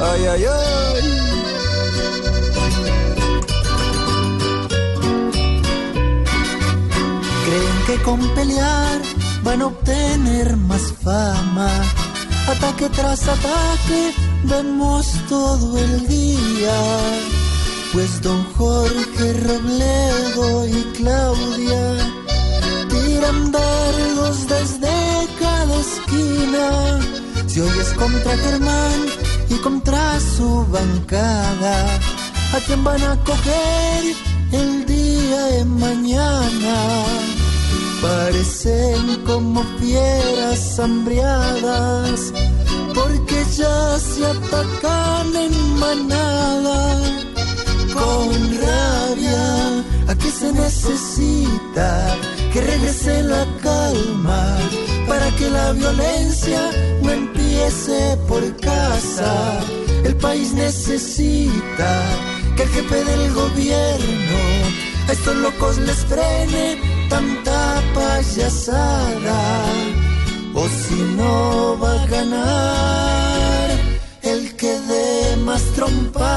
Ay, ay, ay. Creen que con pelear van a obtener más fama. Ataque tras ataque vemos todo el día. Pues don Jorge Robledo y Claudia tiran dardos desde cada esquina. Si hoy es contra Germán y contra su bancada, ¿a quién van a coger el día de mañana? Parecen como fieras hambriadas, porque ya se atacan en manada. Con rabia, aquí se necesita que regrese la calma para que la violencia no por casa. El país necesita que el jefe del gobierno a estos locos les frene tanta payasada. O si no va a ganar el que dé más trompa